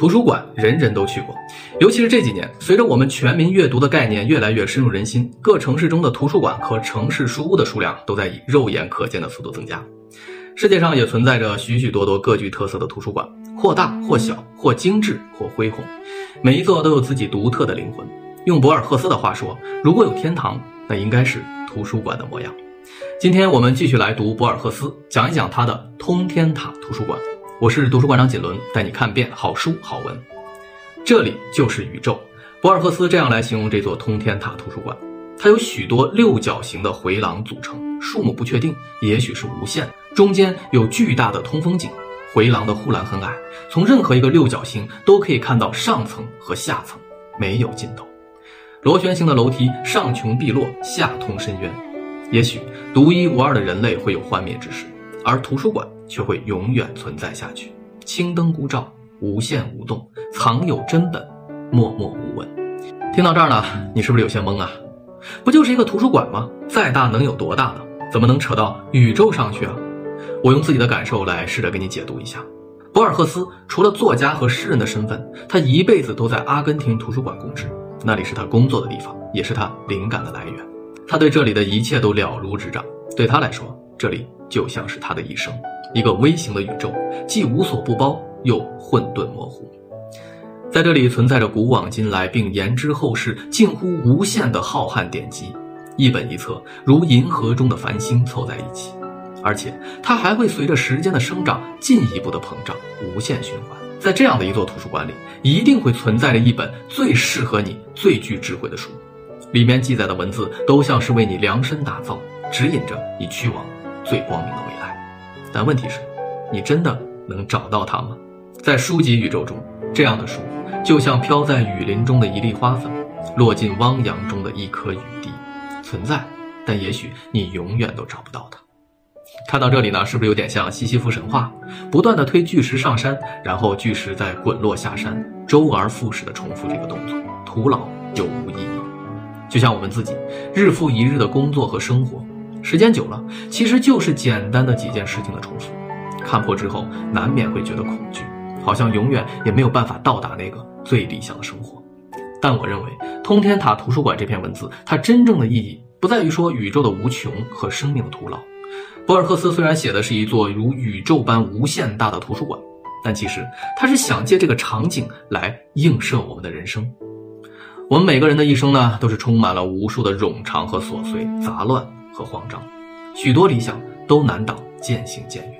图书馆人人都去过，尤其是这几年，随着我们全民阅读的概念越来越深入人心，各城市中的图书馆和城市书屋的数量都在以肉眼可见的速度增加。世界上也存在着许许多多各具特色的图书馆，或大或小，或精致或恢宏，每一座都有自己独特的灵魂。用博尔赫斯的话说，如果有天堂，那应该是图书馆的模样。今天我们继续来读博尔赫斯，讲一讲他的通天塔图书馆。我是图书馆长锦纶，带你看遍好书好文。这里就是宇宙。博尔赫斯这样来形容这座通天塔图书馆：它有许多六角形的回廊组成，数目不确定，也许是无限。中间有巨大的通风井，回廊的护栏很矮，从任何一个六角形都可以看到上层和下层，没有尽头。螺旋形的楼梯上穷碧落，下通深渊。也许独一无二的人类会有幻灭之时。而图书馆却会永远存在下去，青灯孤照，无限无动，藏有真本，默默无闻。听到这儿呢，你是不是有些懵啊？不就是一个图书馆吗？再大能有多大呢？怎么能扯到宇宙上去啊？我用自己的感受来试着给你解读一下。博尔赫斯除了作家和诗人的身份，他一辈子都在阿根廷图书馆供职，那里是他工作的地方，也是他灵感的来源。他对这里的一切都了如指掌，对他来说，这里。就像是他的一生，一个微型的宇宙，既无所不包，又混沌模糊。在这里存在着古往今来并言之后世近乎无限的浩瀚典籍，一本一册如银河中的繁星凑在一起，而且它还会随着时间的生长进一步的膨胀，无限循环。在这样的一座图书馆里，一定会存在着一本最适合你、最具智慧的书，里面记载的文字都像是为你量身打造，指引着你去往。最光明的未来，但问题是，你真的能找到它吗？在书籍宇宙中，这样的书就像飘在雨林中的一粒花粉，落进汪洋中的一颗雨滴，存在，但也许你永远都找不到它。看到这里呢，是不是有点像西西弗神话？不断的推巨石上山，然后巨石再滚落下山，周而复始的重复这个动作，徒劳又无意义。就像我们自己，日复一日的工作和生活。时间久了，其实就是简单的几件事情的重复。看破之后，难免会觉得恐惧，好像永远也没有办法到达那个最理想的生活。但我认为，《通天塔图书馆》这篇文字，它真正的意义不在于说宇宙的无穷和生命的徒劳。博尔赫斯虽然写的是一座如宇宙般无限大的图书馆，但其实他是想借这个场景来映射我们的人生。我们每个人的一生呢，都是充满了无数的冗长和琐碎、杂乱。和慌张，许多理想都难挡渐行渐远。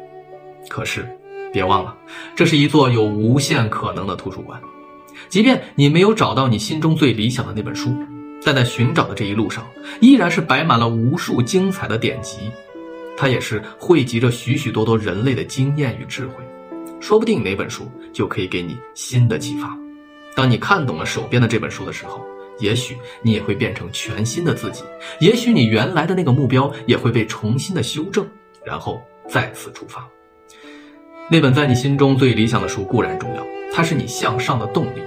可是，别忘了，这是一座有无限可能的图书馆。即便你没有找到你心中最理想的那本书，但在寻找的这一路上，依然是摆满了无数精彩的典籍。它也是汇集着许许多多人类的经验与智慧。说不定哪本书就可以给你新的启发。当你看懂了手边的这本书的时候。也许你也会变成全新的自己，也许你原来的那个目标也会被重新的修正，然后再次出发。那本在你心中最理想的书固然重要，它是你向上的动力，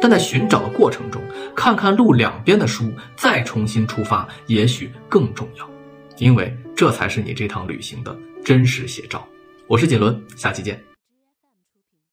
但在寻找的过程中，看看路两边的书，再重新出发，也许更重要，因为这才是你这趟旅行的真实写照。我是锦纶，下期见。